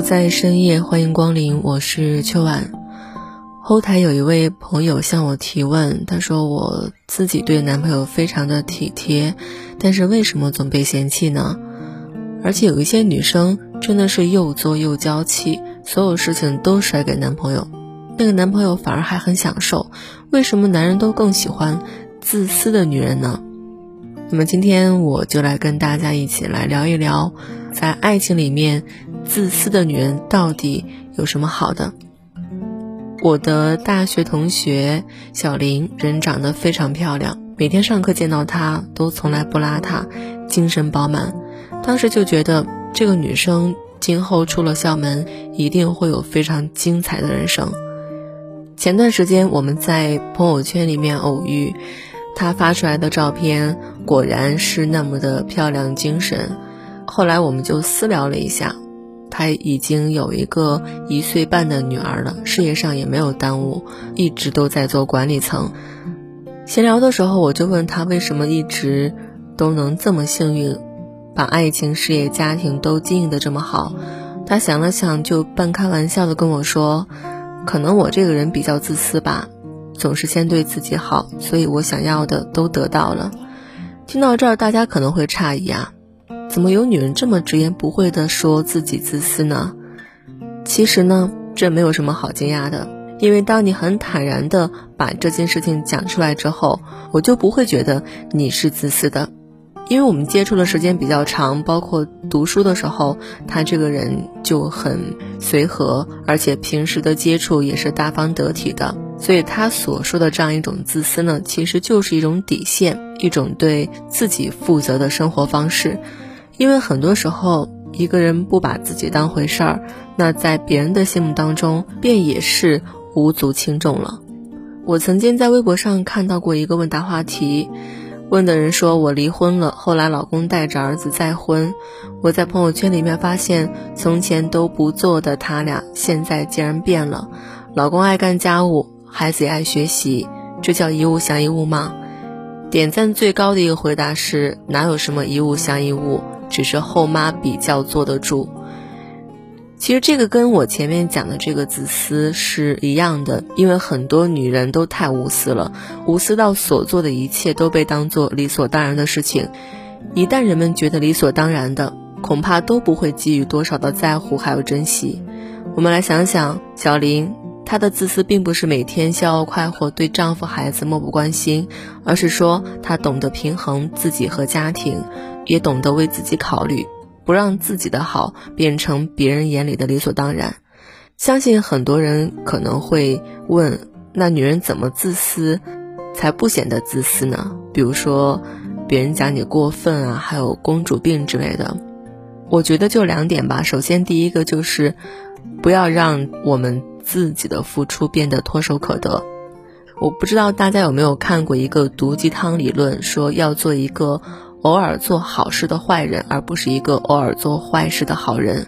在深夜，欢迎光临，我是秋晚。后台有一位朋友向我提问，他说我自己对男朋友非常的体贴，但是为什么总被嫌弃呢？而且有一些女生真的是又作又娇气，所有事情都甩给男朋友，那个男朋友反而还很享受。为什么男人都更喜欢自私的女人呢？那么今天我就来跟大家一起来聊一聊，在爱情里面，自私的女人到底有什么好的？我的大学同学小林，人长得非常漂亮，每天上课见到她都从来不邋遢，精神饱满。当时就觉得这个女生今后出了校门，一定会有非常精彩的人生。前段时间我们在朋友圈里面偶遇。她发出来的照片果然是那么的漂亮精神。后来我们就私聊了一下，她已经有一个一岁半的女儿了，事业上也没有耽误，一直都在做管理层。闲聊的时候，我就问她为什么一直都能这么幸运，把爱情、事业、家庭都经营的这么好。她想了想，就半开玩笑的跟我说：“可能我这个人比较自私吧。”总是先对自己好，所以我想要的都得到了。听到这儿，大家可能会诧异啊，怎么有女人这么直言不讳的说自己自私呢？其实呢，这没有什么好惊讶的，因为当你很坦然的把这件事情讲出来之后，我就不会觉得你是自私的，因为我们接触的时间比较长，包括读书的时候，他这个人就很随和，而且平时的接触也是大方得体的。所以他所说的这样一种自私呢，其实就是一种底线，一种对自己负责的生活方式。因为很多时候，一个人不把自己当回事儿，那在别人的心目当中，便也是无足轻重了。我曾经在微博上看到过一个问答话题，问的人说：“我离婚了，后来老公带着儿子再婚。我在朋友圈里面发现，从前都不做的他俩，现在竟然变了。老公爱干家务。”孩子也爱学习，这叫一物降一物吗？点赞最高的一个回答是：哪有什么一物降一物，只是后妈比较坐得住。其实这个跟我前面讲的这个自私是一样的，因为很多女人都太无私了，无私到所做的一切都被当做理所当然的事情。一旦人们觉得理所当然的，恐怕都不会给予多少的在乎还有珍惜。我们来想想，小林。她的自私并不是每天逍遥快活，对丈夫孩子漠不关心，而是说她懂得平衡自己和家庭，也懂得为自己考虑，不让自己的好变成别人眼里的理所当然。相信很多人可能会问：那女人怎么自私才不显得自私呢？比如说，别人讲你过分啊，还有公主病之类的。我觉得就两点吧。首先，第一个就是不要让我们。自己的付出变得唾手可得。我不知道大家有没有看过一个毒鸡汤理论，说要做一个偶尔做好事的坏人，而不是一个偶尔做坏事的好人。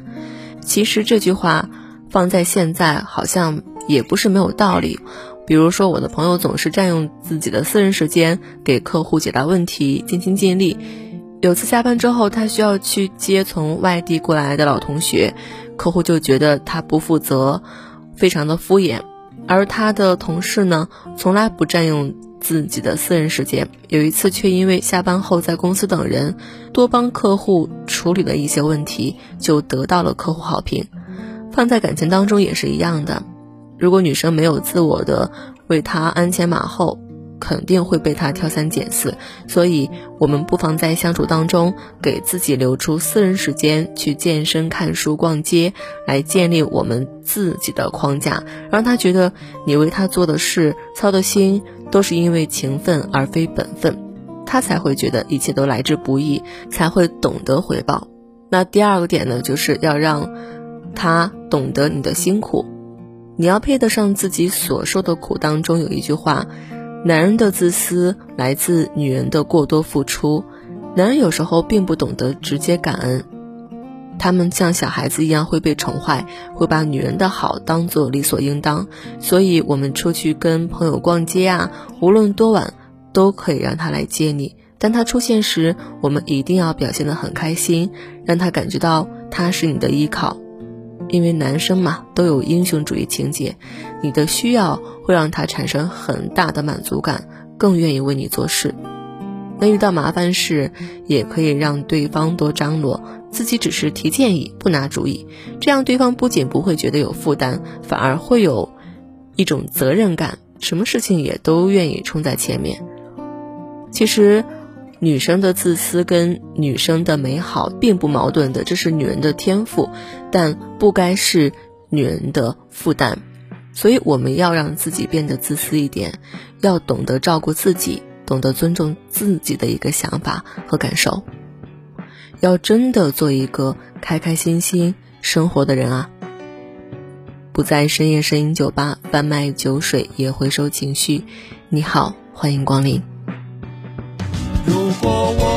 其实这句话放在现在好像也不是没有道理。比如说，我的朋友总是占用自己的私人时间给客户解答问题，尽心尽力。有次下班之后，他需要去接从外地过来的老同学，客户就觉得他不负责。非常的敷衍，而他的同事呢，从来不占用自己的私人时间。有一次却因为下班后在公司等人，多帮客户处理了一些问题，就得到了客户好评。放在感情当中也是一样的，如果女生没有自我的为他鞍前马后。肯定会被他挑三拣四，所以我们不妨在相处当中给自己留出私人时间，去健身、看书、逛街，来建立我们自己的框架，让他觉得你为他做的事操的心都是因为情分而非本分，他才会觉得一切都来之不易，才会懂得回报。那第二个点呢，就是要让他懂得你的辛苦，你要配得上自己所受的苦。当中有一句话：男人的自私来自女人的过多付出，男人有时候并不懂得直接感恩。他们像小孩子一样会被宠坏，会把女人的好当做理所应当。所以，我们出去跟朋友逛街啊，无论多晚，都可以让他来接你。当他出现时，我们一定要表现得很开心，让他感觉到他是你的依靠。因为男生嘛，都有英雄主义情节，你的需要会让他产生很大的满足感，更愿意为你做事。那遇到麻烦事，也可以让对方多张罗。自己只是提建议，不拿主意，这样对方不仅不会觉得有负担，反而会有一种责任感，什么事情也都愿意冲在前面。其实，女生的自私跟女生的美好并不矛盾的，这是女人的天赋，但不该是女人的负担。所以，我们要让自己变得自私一点，要懂得照顾自己，懂得尊重自己的一个想法和感受。要真的做一个开开心心生活的人啊！不在深夜声音酒吧贩卖酒水，也回收情绪。你好，欢迎光临。如果我。